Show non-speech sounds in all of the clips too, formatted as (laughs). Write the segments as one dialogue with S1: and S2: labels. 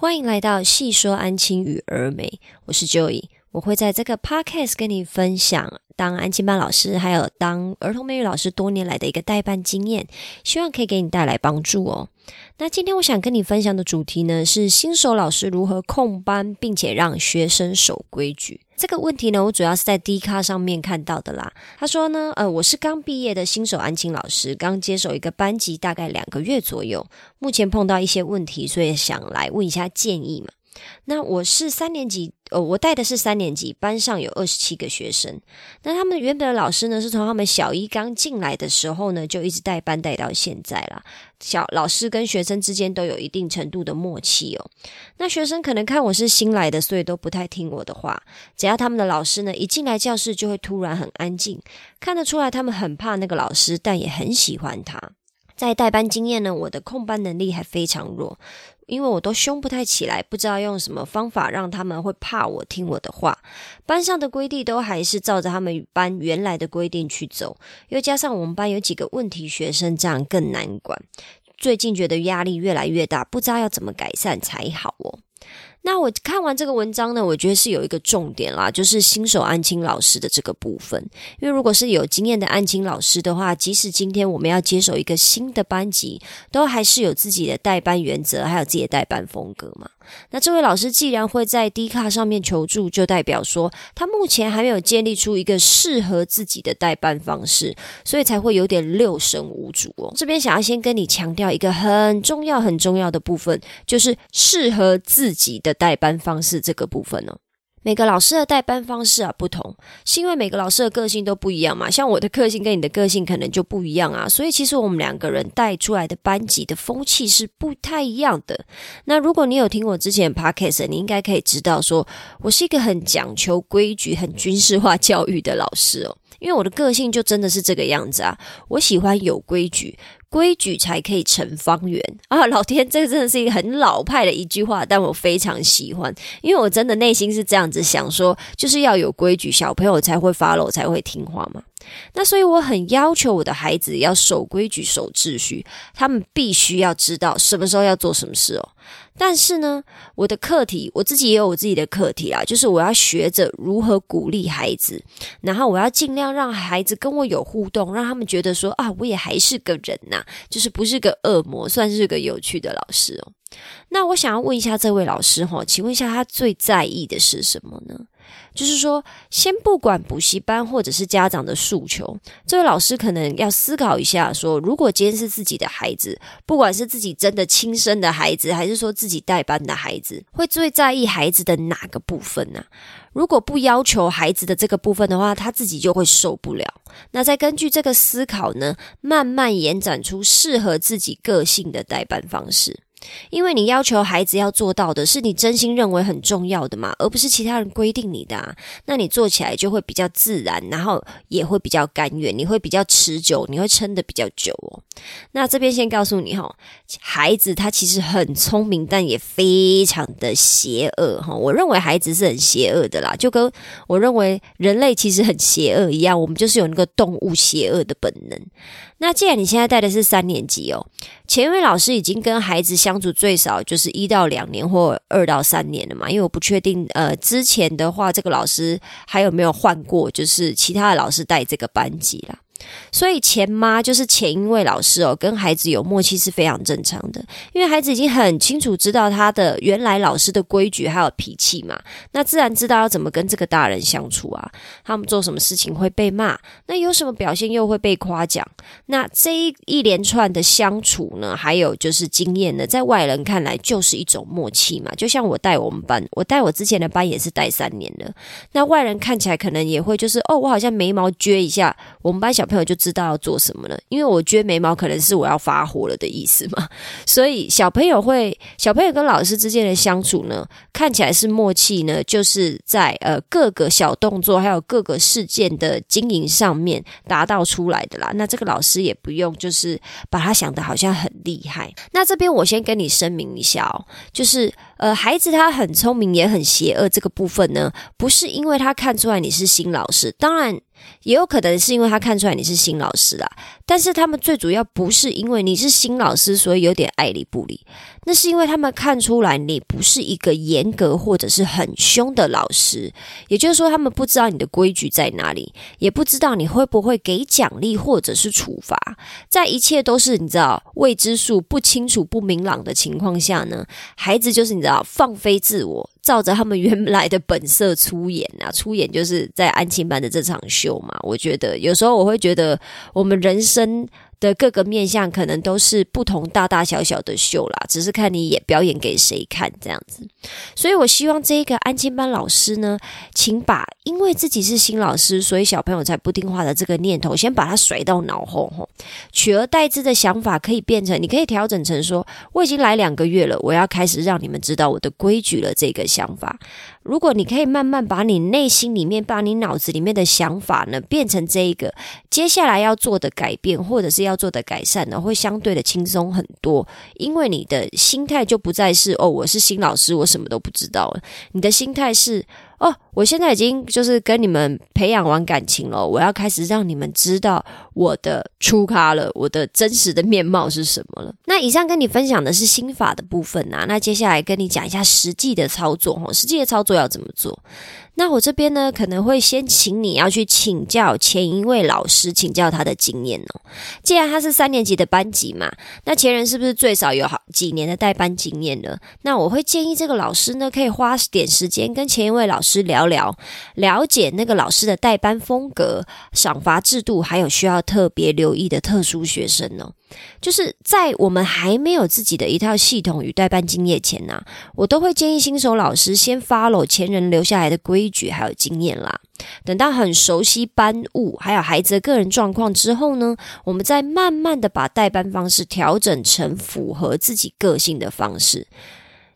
S1: 欢迎来到细说安亲与儿美，我是 Joey，我会在这个 podcast 跟你分享当安亲班老师，还有当儿童美语老师多年来的一个代班经验，希望可以给你带来帮助哦。那今天我想跟你分享的主题呢，是新手老师如何控班，并且让学生守规矩。这个问题呢，我主要是在 D 卡上面看到的啦。他说呢，呃，我是刚毕业的新手安亲老师，刚接手一个班级，大概两个月左右，目前碰到一些问题，所以想来问一下建议嘛。那我是三年级，呃，我带的是三年级，班上有二十七个学生。那他们原本的老师呢，是从他们小一刚进来的时候呢，就一直带班带到现在啦。小老师跟学生之间都有一定程度的默契哦。那学生可能看我是新来的，所以都不太听我的话。只要他们的老师呢一进来教室，就会突然很安静，看得出来他们很怕那个老师，但也很喜欢他。在代班经验呢，我的控班能力还非常弱。因为我都凶不太起来，不知道用什么方法让他们会怕我听我的话。班上的规定都还是照着他们班原来的规定去走，又加上我们班有几个问题学生，这样更难管。最近觉得压力越来越大，不知道要怎么改善才好哦。那我看完这个文章呢，我觉得是有一个重点啦，就是新手安青老师的这个部分。因为如果是有经验的安青老师的话，即使今天我们要接手一个新的班级，都还是有自己的代班原则，还有自己的代班风格嘛。那这位老师既然会在 D 卡上面求助，就代表说他目前还没有建立出一个适合自己的代班方式，所以才会有点六神无主哦。这边想要先跟你强调一个很重要、很重要的部分，就是适合自己的代班方式这个部分呢。每个老师的带班方式啊不同，是因为每个老师的个性都不一样嘛。像我的个性跟你的个性可能就不一样啊，所以其实我们两个人带出来的班级的风气是不太一样的。那如果你有听我之前的 podcast，你应该可以知道，说我是一个很讲求规矩、很军事化教育的老师哦。因为我的个性就真的是这个样子啊，我喜欢有规矩。规矩才可以成方圆 (laughs) 啊！老天，这个真的是一个很老派的一句话，但我非常喜欢，因为我真的内心是这样子想说，就是要有规矩，小朋友才会 follow，才会听话嘛。那所以我很要求我的孩子要守规矩、守秩序，他们必须要知道什么时候要做什么事哦。但是呢，我的课题我自己也有我自己的课题啊，就是我要学着如何鼓励孩子，然后我要尽量让孩子跟我有互动，让他们觉得说啊，我也还是个人呐，就是不是个恶魔，算是个有趣的老师哦。那我想要问一下这位老师哈，请问一下他最在意的是什么呢？就是说，先不管补习班或者是家长的诉求，这位老师可能要思考一下：说，如果今天是自己的孩子，不管是自己真的亲生的孩子，还是说自己代班的孩子，会最在意孩子的哪个部分呢？如果不要求孩子的这个部分的话，他自己就会受不了。那再根据这个思考呢，慢慢延展出适合自己个性的代班方式。因为你要求孩子要做到的是你真心认为很重要的嘛，而不是其他人规定你的，啊。那你做起来就会比较自然，然后也会比较甘愿，你会比较持久，你会撑得比较久哦。那这边先告诉你哈，孩子他其实很聪明，但也非常的邪恶哈。我认为孩子是很邪恶的啦，就跟我认为人类其实很邪恶一样，我们就是有那个动物邪恶的本能。那既然你现在带的是三年级哦，前一位老师已经跟孩子相处最少就是一到两年或二到三年了嘛，因为我不确定呃之前的话这个老师还有没有换过，就是其他的老师带这个班级啦。所以前妈就是前一位老师哦，跟孩子有默契是非常正常的，因为孩子已经很清楚知道他的原来老师的规矩还有脾气嘛，那自然知道要怎么跟这个大人相处啊。他们做什么事情会被骂，那有什么表现又会被夸奖，那这一一连串的相处呢，还有就是经验呢，在外人看来就是一种默契嘛。就像我带我们班，我带我之前的班也是带三年了，那外人看起来可能也会就是哦，我好像眉毛撅一下，我们班小。朋友就知道要做什么了，因为我撅眉毛可能是我要发火了的意思嘛，(laughs) 所以小朋友会小朋友跟老师之间的相处呢，看起来是默契呢，就是在呃各个小动作还有各个事件的经营上面达到出来的啦。那这个老师也不用就是把他想的好像很厉害。那这边我先跟你声明一下哦，就是呃孩子他很聪明也很邪恶这个部分呢，不是因为他看出来你是新老师，当然。也有可能是因为他看出来你是新老师啦。但是他们最主要不是因为你是新老师，所以有点爱理不理。那是因为他们看出来你不是一个严格或者是很凶的老师，也就是说，他们不知道你的规矩在哪里，也不知道你会不会给奖励或者是处罚。在一切都是你知道未知数、不清楚、不明朗的情况下呢，孩子就是你知道放飞自我，照着他们原来的本色出演啊！(laughs) 出演就是在安庆班的这场秀嘛。我觉得有时候我会觉得我们人生。的各个面相可能都是不同大大小小的秀啦，只是看你演表演给谁看这样子。所以我希望这一个安亲班老师呢，请把因为自己是新老师，所以小朋友才不听话的这个念头，先把它甩到脑后吼，取而代之的想法可以变成，你可以调整成说，我已经来两个月了，我要开始让你们知道我的规矩了。这个想法，如果你可以慢慢把你内心里面、把你脑子里面的想法呢，变成这一个接下来要做的改变，或者是要。要做的改善呢，会相对的轻松很多，因为你的心态就不再是哦，我是新老师，我什么都不知道了。你的心态是哦，我现在已经就是跟你们培养完感情了，我要开始让你们知道我的出咖了，我的真实的面貌是什么了。那以上跟你分享的是心法的部分啊，那接下来跟你讲一下实际的操作哦，实际的操作要怎么做？那我这边呢，可能会先请你要去请教前一位老师，请教他的经验哦。既然他是三年级的班级嘛，那前人是不是最少有好几年的代班经验呢？那我会建议这个老师呢，可以花点时间跟前一位老师师聊聊，了解那个老师的代班风格、赏罚制度，还有需要特别留意的特殊学生呢。就是在我们还没有自己的一套系统与代班经验前呢，我都会建议新手老师先 follow 前人留下来的规矩还有经验啦。等到很熟悉班务还有孩子的个人状况之后呢，我们再慢慢的把代班方式调整成符合自己个性的方式。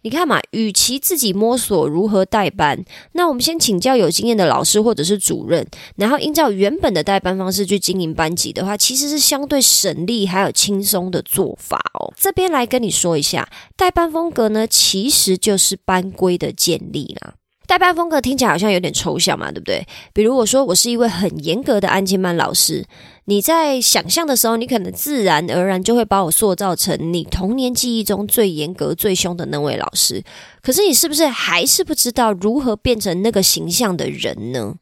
S1: 你看嘛，与其自己摸索如何代班，那我们先请教有经验的老师或者是主任，然后依照原本的代班方式去经营班级的话，其实是相对省力还有轻松的做法哦。这边来跟你说一下，代班风格呢，其实就是班规的建立啦。代班风格听起来好像有点抽象嘛，对不对？比如我说我是一位很严格的安静班老师。你在想象的时候，你可能自然而然就会把我塑造成你童年记忆中最严格、最凶的那位老师。可是你是不是还是不知道如何变成那个形象的人呢？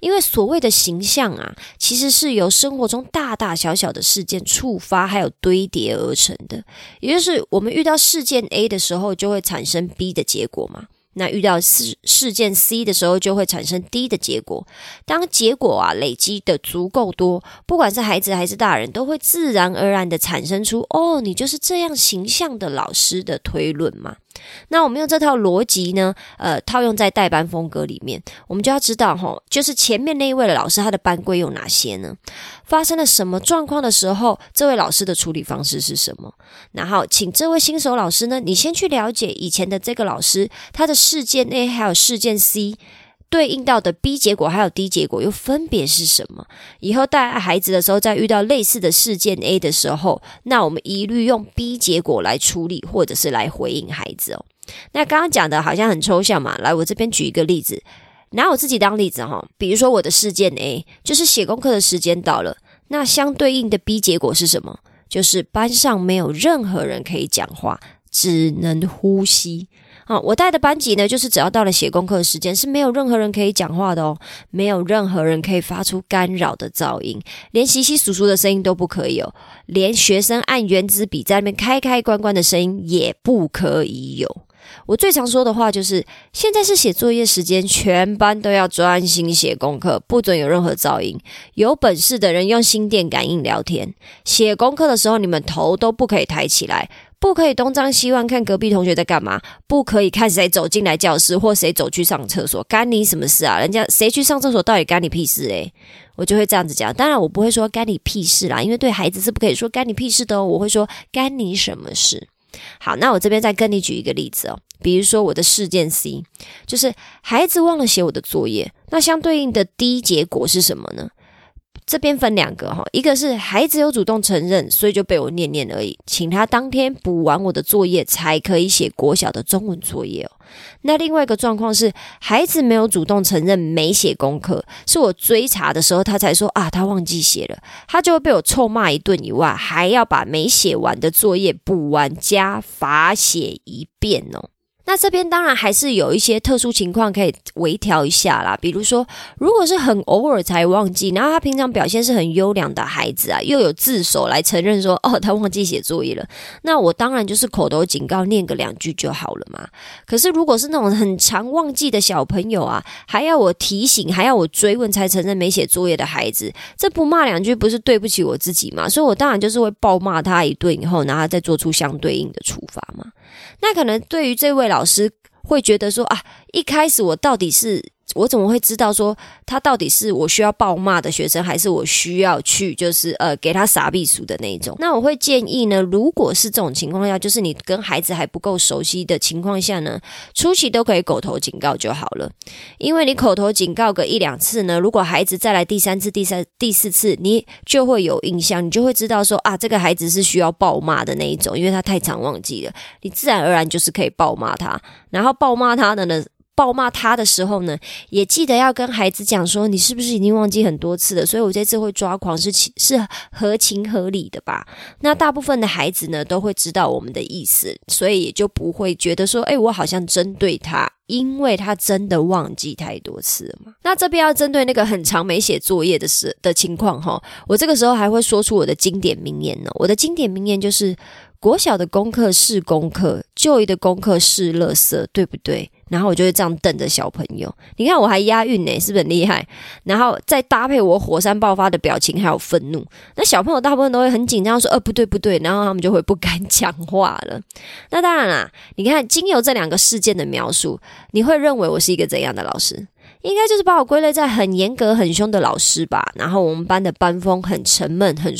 S1: 因为所谓的形象啊，其实是由生活中大大小小的事件触发，还有堆叠而成的。也就是我们遇到事件 A 的时候，就会产生 B 的结果嘛。那遇到事事件 C 的时候，就会产生 D 的结果。当结果啊累积的足够多，不管是孩子还是大人，都会自然而然的产生出“哦，你就是这样形象的老师”的推论嘛。那我们用这套逻辑呢，呃，套用在代班风格里面，我们就要知道哈，就是前面那一位的老师他的班规有哪些呢？发生了什么状况的时候，这位老师的处理方式是什么？然后，请这位新手老师呢，你先去了解以前的这个老师他的事件 A 还有事件 C。对应到的 B 结果还有 D 结果又分别是什么？以后带孩子的时候，在遇到类似的事件 A 的时候，那我们一律用 B 结果来处理，或者是来回应孩子哦。那刚刚讲的好像很抽象嘛，来，我这边举一个例子，拿我自己当例子哈。比如说我的事件 A 就是写功课的时间到了，那相对应的 B 结果是什么？就是班上没有任何人可以讲话，只能呼吸。啊，我带的班级呢，就是只要到了写功课的时间，是没有任何人可以讲话的哦，没有任何人可以发出干扰的噪音，连稀稀疏疏的声音都不可以有，连学生按圆珠笔在那边开开关关的声音也不可以有。我最常说的话就是：现在是写作业时间，全班都要专心写功课，不准有任何噪音。有本事的人用心电感应聊天。写功课的时候，你们头都不可以抬起来。不可以东张西望看隔壁同学在干嘛，不可以看谁走进来教室或谁走去上厕所，干你什么事啊？人家谁去上厕所到底干你屁事诶？我就会这样子讲。当然我不会说干你屁事啦，因为对孩子是不可以说干你屁事的哦。我会说干你什么事？好，那我这边再跟你举一个例子哦，比如说我的事件 C，就是孩子忘了写我的作业，那相对应的 D 结果是什么呢？这边分两个哈，一个是孩子有主动承认，所以就被我念念而已，请他当天补完我的作业才可以写国小的中文作业哦。那另外一个状况是，孩子没有主动承认没写功课，是我追查的时候他才说啊，他忘记写了，他就会被我臭骂一顿以外，还要把没写完的作业补完加罚写一遍哦。那这边当然还是有一些特殊情况可以微调一下啦，比如说，如果是很偶尔才忘记，然后他平常表现是很优良的孩子啊，又有自首来承认说，哦，他忘记写作业了，那我当然就是口头警告，念个两句就好了嘛。可是如果是那种很常忘记的小朋友啊，还要我提醒，还要我追问才承认没写作业的孩子，这不骂两句不是对不起我自己吗？所以我当然就是会暴骂他一顿以后，然后再做出相对应的处罚嘛。那可能对于这位老师会觉得说啊，一开始我到底是。我怎么会知道说他到底是我需要暴骂的学生，还是我需要去就是呃给他撒避暑的那一种？那我会建议呢，如果是这种情况下，就是你跟孩子还不够熟悉的情况下呢，初期都可以口头警告就好了。因为你口头警告个一两次呢，如果孩子再来第三次、第三、第四次，你就会有印象，你就会知道说啊，这个孩子是需要暴骂的那一种，因为他太常忘记了，你自然而然就是可以暴骂他，然后暴骂他的呢。暴骂他的时候呢，也记得要跟孩子讲说，你是不是已经忘记很多次了？所以我这次会抓狂是是合情合理的吧？那大部分的孩子呢，都会知道我们的意思，所以也就不会觉得说，哎，我好像针对他，因为他真的忘记太多次了嘛。那这边要针对那个很长没写作业的事的情况哈，我这个时候还会说出我的经典名言呢。我的经典名言就是：国小的功课是功课，旧一的功课是垃圾，对不对？然后我就会这样瞪着小朋友，你看我还押韵呢，是不是很厉害？然后再搭配我火山爆发的表情，还有愤怒，那小朋友大部分都会很紧张，说：“呃，不对，不对。”然后他们就会不敢讲话了。(laughs) 那当然啦，你看经由这两个事件的描述，你会认为我是一个怎样的老师？应该就是把我归类在很严格、很凶的老师吧？然后我们班的班风很沉闷、很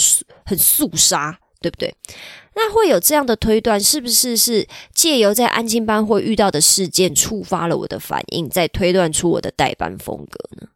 S1: 很肃杀，对不对？那会有这样的推断，是不是是借由在安静班会遇到的事件触发了我的反应，再推断出我的代班风格呢？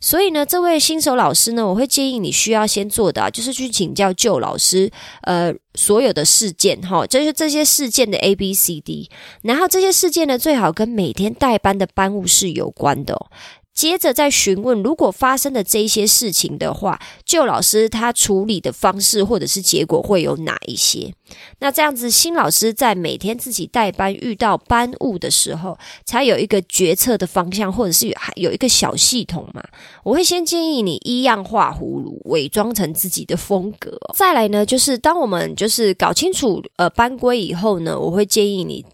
S1: 所以呢，这位新手老师呢，我会建议你需要先做的，就是去请教旧老师，呃，所有的事件哈，就是这些事件的 A、B、C、D，然后这些事件呢，最好跟每天代班的班务是有关的。接着再询问，如果发生的这些事情的话，旧老师他处理的方式或者是结果会有哪一些？那这样子，新老师在每天自己带班遇到班务的时候，才有一个决策的方向，或者是还有一个小系统嘛？我会先建议你一样画葫芦，伪装成自己的风格。再来呢，就是当我们就是搞清楚呃班规以后呢，我会建议你。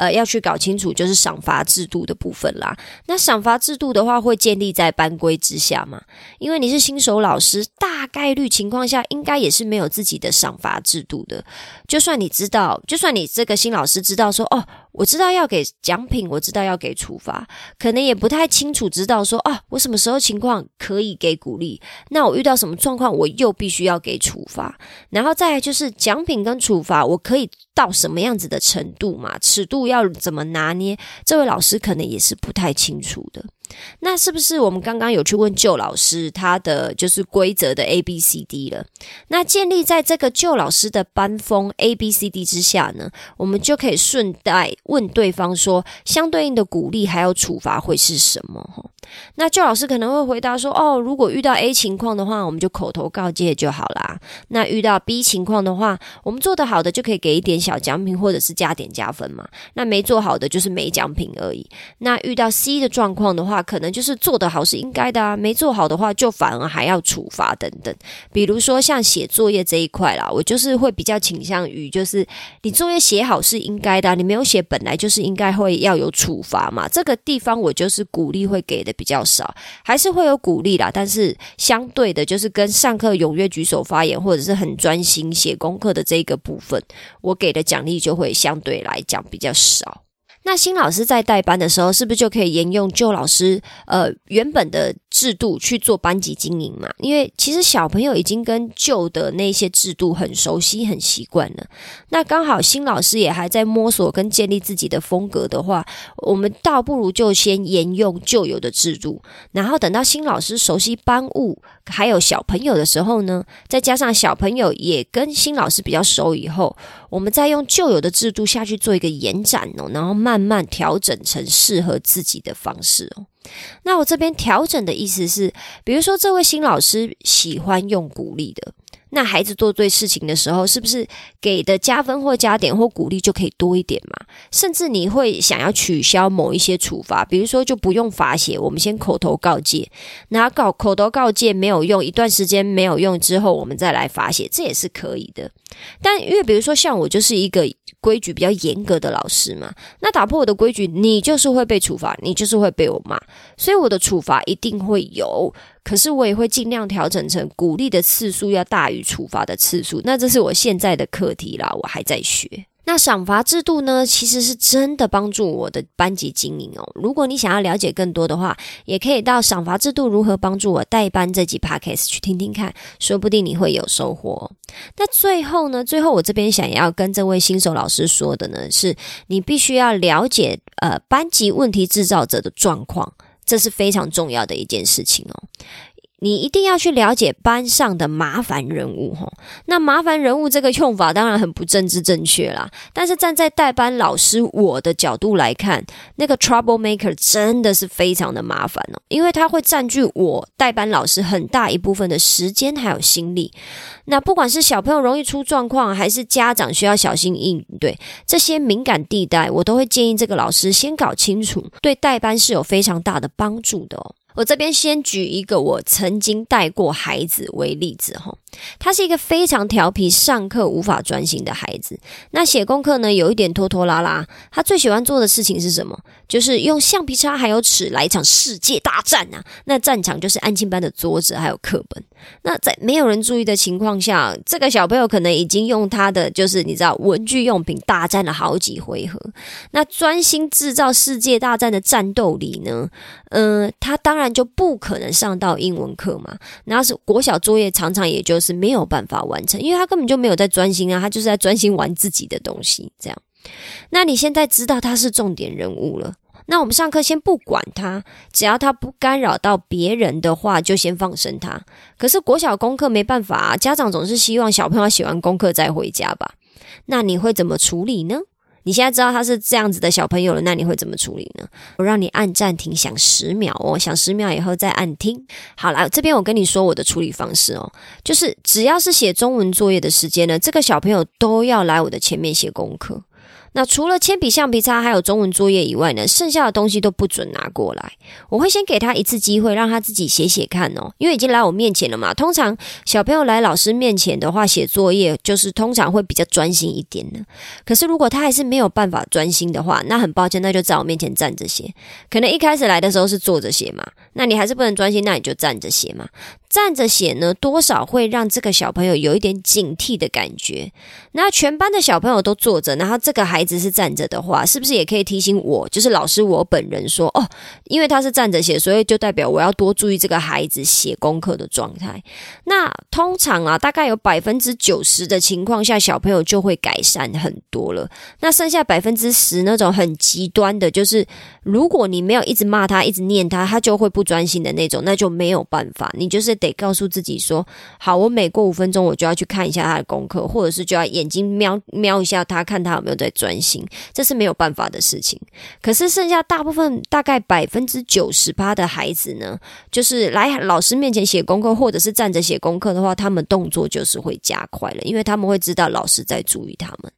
S1: 呃，要去搞清楚就是赏罚制度的部分啦。那赏罚制度的话，会建立在班规之下嘛？因为你是新手老师，大概率情况下，应该也是没有自己的赏罚制度的。就算你知道，就算你这个新老师知道说，哦。我知道要给奖品，我知道要给处罚，可能也不太清楚知道说啊，我什么时候情况可以给鼓励，那我遇到什么状况我又必须要给处罚，然后再来就是奖品跟处罚，我可以到什么样子的程度嘛？尺度要怎么拿捏？这位老师可能也是不太清楚的。那是不是我们刚刚有去问旧老师他的就是规则的 A B C D 了？那建立在这个旧老师的班风 A B C D 之下呢，我们就可以顺带问对方说，相对应的鼓励还有处罚会是什么？哈，那旧老师可能会回答说，哦，如果遇到 A 情况的话，我们就口头告诫就好啦。那遇到 B 情况的话，我们做得好的就可以给一点小奖品或者是加点加分嘛。那没做好的就是没奖品而已。那遇到 C 的状况的话，可能就是做得好是应该的啊，没做好的话就反而还要处罚等等。比如说像写作业这一块啦，我就是会比较倾向于，就是你作业写好是应该的，你没有写本来就是应该会要有处罚嘛。这个地方我就是鼓励会给的比较少，还是会有鼓励啦，但是相对的，就是跟上课踊跃举手发言或者是很专心写功课的这个部分，我给的奖励就会相对来讲比较少。那新老师在代班的时候，是不是就可以沿用旧老师呃原本的制度去做班级经营嘛？因为其实小朋友已经跟旧的那些制度很熟悉、很习惯了。那刚好新老师也还在摸索跟建立自己的风格的话，我们倒不如就先沿用旧有的制度，然后等到新老师熟悉班务还有小朋友的时候呢，再加上小朋友也跟新老师比较熟以后，我们再用旧有的制度下去做一个延展哦，然后慢慢调整成适合自己的方式哦。那我这边调整的意思是，比如说这位新老师喜欢用鼓励的，那孩子做对事情的时候，是不是给的加分或加点或鼓励就可以多一点嘛？甚至你会想要取消某一些处罚，比如说就不用罚写，我们先口头告诫，那告口头告诫没有用，一段时间没有用之后，我们再来罚写，这也是可以的。但因为比如说像我就是一个。规矩比较严格的老师嘛，那打破我的规矩，你就是会被处罚，你就是会被我骂，所以我的处罚一定会有，可是我也会尽量调整成鼓励的次数要大于处罚的次数，那这是我现在的课题啦，我还在学。那赏罚制度呢，其实是真的帮助我的班级经营哦。如果你想要了解更多的话，也可以到赏罚制度如何帮助我代班这集 podcast 去听听看，说不定你会有收获。那最后呢，最后我这边想要跟这位新手老师说的呢，是你必须要了解呃班级问题制造者的状况，这是非常重要的一件事情哦。你一定要去了解班上的麻烦人物，哈。那麻烦人物这个用法当然很不政治正确啦。但是站在代班老师我的角度来看，那个 trouble maker 真的是非常的麻烦哦，因为他会占据我代班老师很大一部分的时间还有心力。那不管是小朋友容易出状况，还是家长需要小心应对这些敏感地带，我都会建议这个老师先搞清楚，对代班是有非常大的帮助的哦。我这边先举一个我曾经带过孩子为例子哈，他是一个非常调皮、上课无法专心的孩子。那写功课呢，有一点拖拖拉拉。他最喜欢做的事情是什么？就是用橡皮擦还有尺来一场世界大战啊！那战场就是安庆班的桌子还有课本。那在没有人注意的情况下，这个小朋友可能已经用他的就是你知道文具用品大战了好几回合。那专心制造世界大战的战斗里呢，嗯，他当然就不可能上到英文课嘛。那是国小作业常常也就是没有办法完成，因为他根本就没有在专心啊，他就是在专心玩自己的东西。这样，那你现在知道他是重点人物了。那我们上课先不管他，只要他不干扰到别人的话，就先放生他。可是国小功课没办法啊，家长总是希望小朋友写完功课再回家吧？那你会怎么处理呢？你现在知道他是这样子的小朋友了，那你会怎么处理呢？我让你按暂停，想十秒哦，想十秒以后再按听。好了，这边我跟你说我的处理方式哦，就是只要是写中文作业的时间呢，这个小朋友都要来我的前面写功课。那除了铅笔、橡皮擦还有中文作业以外呢，剩下的东西都不准拿过来。我会先给他一次机会，让他自己写写看哦。因为已经来我面前了嘛。通常小朋友来老师面前的话，写作业就是通常会比较专心一点的。可是如果他还是没有办法专心的话，那很抱歉，那就在我面前站着写。可能一开始来的时候是坐着写嘛，那你还是不能专心，那你就站着写嘛。站着写呢，多少会让这个小朋友有一点警惕的感觉。那全班的小朋友都坐着，然后这个孩子是站着的话，是不是也可以提醒我，就是老师我本人说，哦，因为他是站着写，所以就代表我要多注意这个孩子写功课的状态。那通常啊，大概有百分之九十的情况下，小朋友就会改善很多了。那剩下百分之十那种很极端的，就是如果你没有一直骂他，一直念他，他就会不专心的那种，那就没有办法，你就是。得告诉自己说好，我每过五分钟我就要去看一下他的功课，或者是就要眼睛瞄瞄一下他，看他有没有在专心，这是没有办法的事情。可是剩下大部分大概百分之九十八的孩子呢，就是来老师面前写功课，或者是站着写功课的话，他们动作就是会加快了，因为他们会知道老师在注意他们。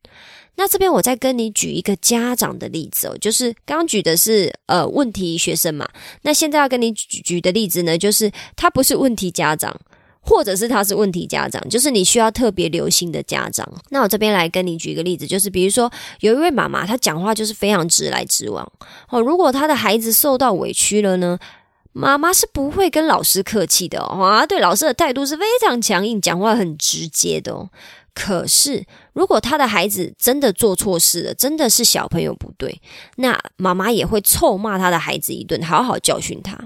S1: 那这边我再跟你举一个家长的例子哦，就是刚举的是呃问题学生嘛，那现在要跟你举举的例子呢，就是他不是问题家长，或者是他是问题家长，就是你需要特别留心的家长。那我这边来跟你举一个例子，就是比如说有一位妈妈，她讲话就是非常直来直往哦，如果她的孩子受到委屈了呢，妈妈是不会跟老师客气的哦，对老师的态度是非常强硬，讲话很直接的哦。可是，如果他的孩子真的做错事了，真的是小朋友不对，那妈妈也会臭骂他的孩子一顿，好好教训他。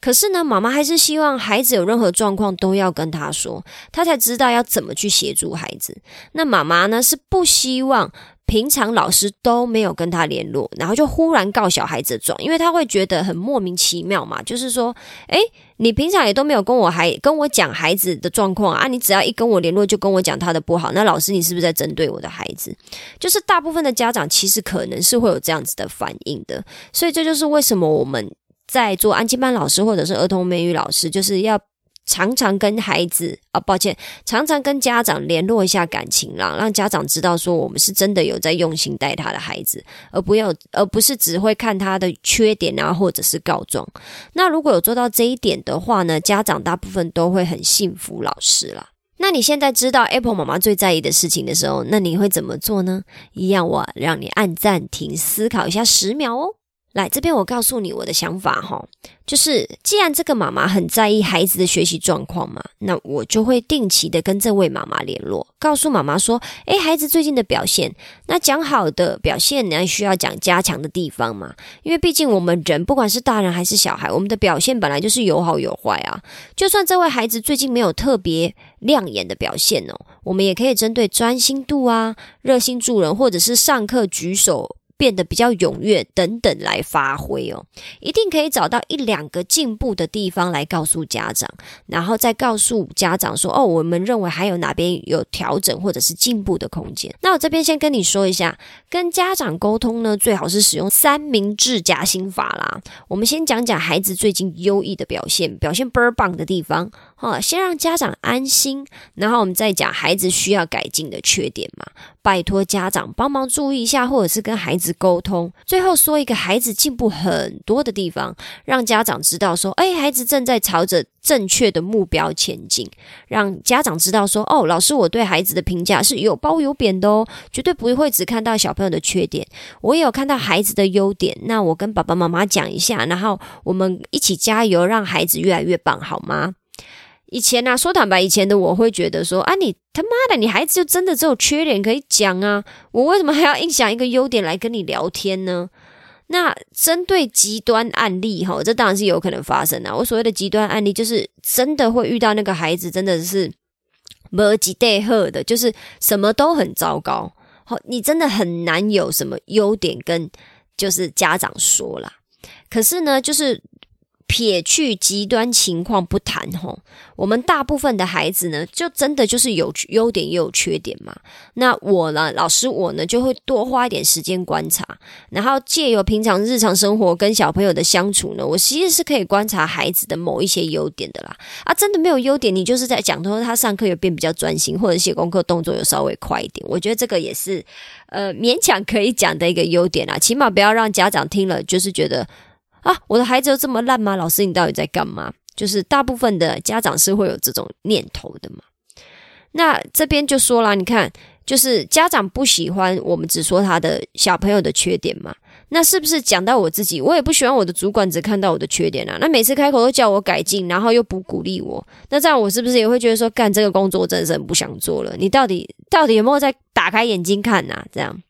S1: 可是呢，妈妈还是希望孩子有任何状况都要跟他说，他才知道要怎么去协助孩子。那妈妈呢是不希望。平常老师都没有跟他联络，然后就忽然告小孩子状，因为他会觉得很莫名其妙嘛。就是说，诶，你平常也都没有跟我孩跟我讲孩子的状况啊，你只要一跟我联络就跟我讲他的不好，那老师你是不是在针对我的孩子？就是大部分的家长其实可能是会有这样子的反应的，所以这就是为什么我们在做安亲班老师或者是儿童美语老师，就是要。常常跟孩子啊，抱歉，常常跟家长联络一下感情啦，让家长知道说我们是真的有在用心带他的孩子，而不要而不是只会看他的缺点啊，或者是告状。那如果有做到这一点的话呢，家长大部分都会很幸福老师啦。那你现在知道 Apple 妈妈最在意的事情的时候，那你会怎么做呢？一样，我让你按暂停思考一下十秒哦。来这边，我告诉你我的想法哈，就是既然这个妈妈很在意孩子的学习状况嘛，那我就会定期的跟这位妈妈联络，告诉妈妈说，诶，孩子最近的表现，那讲好的表现呢，需要讲加强的地方嘛，因为毕竟我们人不管是大人还是小孩，我们的表现本来就是有好有坏啊。就算这位孩子最近没有特别亮眼的表现哦，我们也可以针对专心度啊、热心助人，或者是上课举手。变得比较踊跃等等来发挥哦，一定可以找到一两个进步的地方来告诉家长，然后再告诉家长说哦，我们认为还有哪边有调整或者是进步的空间。那我这边先跟你说一下，跟家长沟通呢，最好是使用三明治夹心法啦。我们先讲讲孩子最近优异的表现，表现倍儿棒的地方，哦，先让家长安心，然后我们再讲孩子需要改进的缺点嘛。拜托家长帮忙注意一下，或者是跟孩子沟通。最后说一个孩子进步很多的地方，让家长知道说，哎，孩子正在朝着正确的目标前进。让家长知道说，哦，老师我对孩子的评价是有褒有贬的哦，绝对不会只看到小朋友的缺点，我也有看到孩子的优点。那我跟爸爸妈妈讲一下，然后我们一起加油，让孩子越来越棒，好吗？以前呢，说坦白，以前的我会觉得说，啊，你他妈的，你孩子就真的只有缺点可以讲啊，我为什么还要硬想一个优点来跟你聊天呢？那针对极端案例哈，这当然是有可能发生的。我所谓的极端案例，就是真的会遇到那个孩子真的是没几代好的，就是什么都很糟糕。好，你真的很难有什么优点跟就是家长说啦。可是呢，就是。撇去极端情况不谈，吼，我们大部分的孩子呢，就真的就是有优点也有缺点嘛。那我呢，老师我呢，就会多花一点时间观察，然后借由平常日常生活跟小朋友的相处呢，我其实是可以观察孩子的某一些优点的啦。啊，真的没有优点，你就是在讲说他上课有变比较专心，或者写功课动作有稍微快一点，我觉得这个也是呃勉强可以讲的一个优点啦。起码不要让家长听了就是觉得。啊，我的孩子有这么烂吗？老师，你到底在干嘛？就是大部分的家长是会有这种念头的嘛。那这边就说了，你看，就是家长不喜欢我们只说他的小朋友的缺点嘛。那是不是讲到我自己，我也不喜欢我的主管只看到我的缺点啊？那每次开口都叫我改进，然后又不鼓励我，那这样我是不是也会觉得说，干这个工作真的是很不想做了？你到底到底有没有在打开眼睛看呐？这样。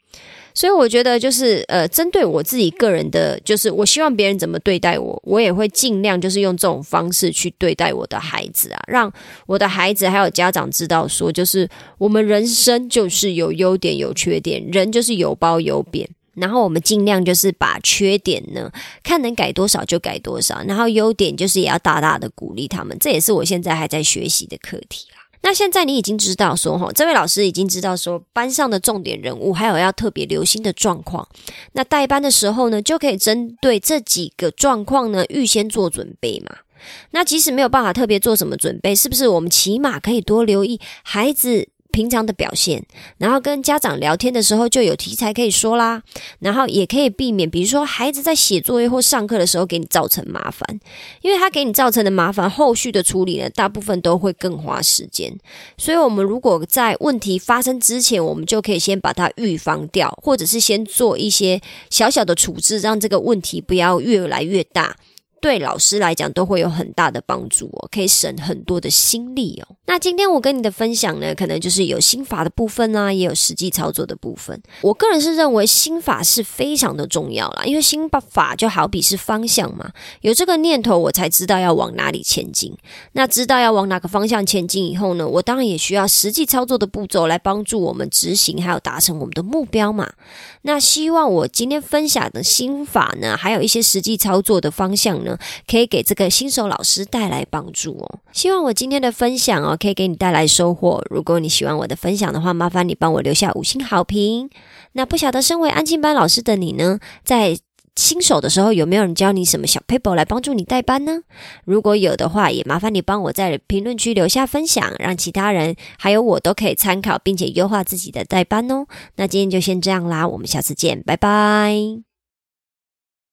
S1: 所以我觉得就是呃，针对我自己个人的，就是我希望别人怎么对待我，我也会尽量就是用这种方式去对待我的孩子啊，让我的孩子还有家长知道说，就是我们人生就是有优点有缺点，人就是有褒有贬，然后我们尽量就是把缺点呢看能改多少就改多少，然后优点就是也要大大的鼓励他们，这也是我现在还在学习的课题。那现在你已经知道说，哈，这位老师已经知道说班上的重点人物，还有要特别留心的状况。那带班的时候呢，就可以针对这几个状况呢，预先做准备嘛。那即使没有办法特别做什么准备，是不是我们起码可以多留意孩子？平常的表现，然后跟家长聊天的时候就有题材可以说啦，然后也可以避免，比如说孩子在写作业或上课的时候给你造成麻烦，因为他给你造成的麻烦，后续的处理呢，大部分都会更花时间。所以，我们如果在问题发生之前，我们就可以先把它预防掉，或者是先做一些小小的处置，让这个问题不要越来越大。对老师来讲都会有很大的帮助哦，可以省很多的心力哦。那今天我跟你的分享呢，可能就是有心法的部分啊，也有实际操作的部分。我个人是认为心法是非常的重要啦，因为心法就好比是方向嘛，有这个念头，我才知道要往哪里前进。那知道要往哪个方向前进以后呢，我当然也需要实际操作的步骤来帮助我们执行，还有达成我们的目标嘛。那希望我今天分享的心法呢，还有一些实际操作的方向呢可以给这个新手老师带来帮助哦。希望我今天的分享哦，可以给你带来收获。如果你喜欢我的分享的话，麻烦你帮我留下五星好评。那不晓得身为安静班老师的你呢，在新手的时候有没有人教你什么小 paper 来帮助你带班呢？如果有的话，也麻烦你帮我在评论区留下分享，让其他人还有我都可以参考，并且优化自己的带班哦。那今天就先这样啦，我们下次见，拜拜。